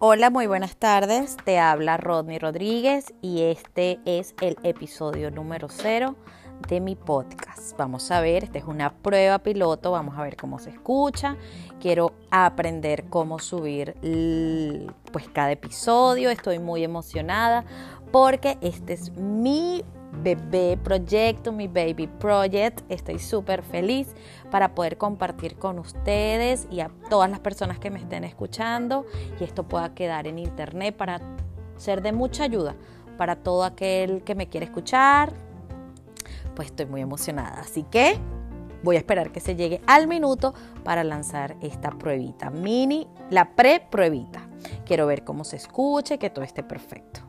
Hola, muy buenas tardes. Te habla Rodney Rodríguez y este es el episodio número cero de mi podcast. Vamos a ver, esta es una prueba piloto, vamos a ver cómo se escucha. Quiero aprender cómo subir pues cada episodio. Estoy muy emocionada porque este es mi bebé proyecto, mi baby project. Estoy súper feliz para poder compartir con ustedes y a todas las personas que me estén escuchando y esto pueda quedar en internet para ser de mucha ayuda para todo aquel que me quiere escuchar. Pues estoy muy emocionada, así que voy a esperar que se llegue al minuto para lanzar esta pruebita mini, la pre-pruebita. Quiero ver cómo se escuche, que todo esté perfecto.